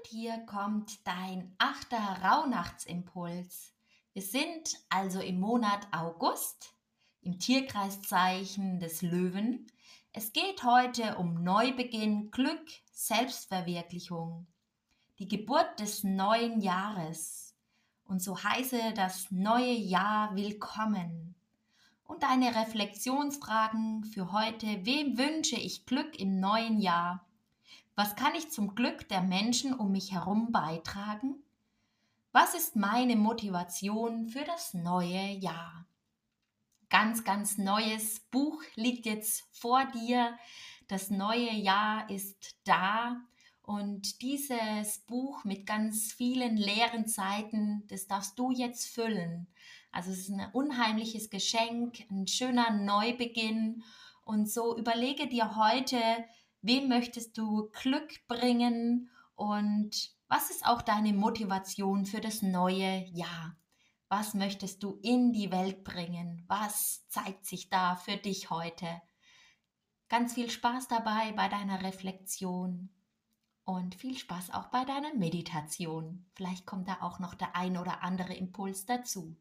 Und hier kommt dein achter Rauhnachtsimpuls. Wir sind also im Monat August, im Tierkreiszeichen des Löwen. Es geht heute um Neubeginn, Glück, Selbstverwirklichung, die Geburt des neuen Jahres. Und so heiße das neue Jahr willkommen. Und deine Reflexionsfragen für heute, wem wünsche ich Glück im neuen Jahr? Was kann ich zum Glück der Menschen um mich herum beitragen? Was ist meine Motivation für das neue Jahr? Ganz, ganz neues Buch liegt jetzt vor dir. Das neue Jahr ist da. Und dieses Buch mit ganz vielen leeren Seiten, das darfst du jetzt füllen. Also es ist ein unheimliches Geschenk, ein schöner Neubeginn. Und so überlege dir heute, wem möchtest du Glück bringen und was ist auch deine Motivation für das neue Jahr? Was möchtest du in die Welt bringen? Was zeigt sich da für dich heute? Ganz viel Spaß dabei bei deiner Reflexion und viel Spaß auch bei deiner Meditation. Vielleicht kommt da auch noch der ein oder andere Impuls dazu.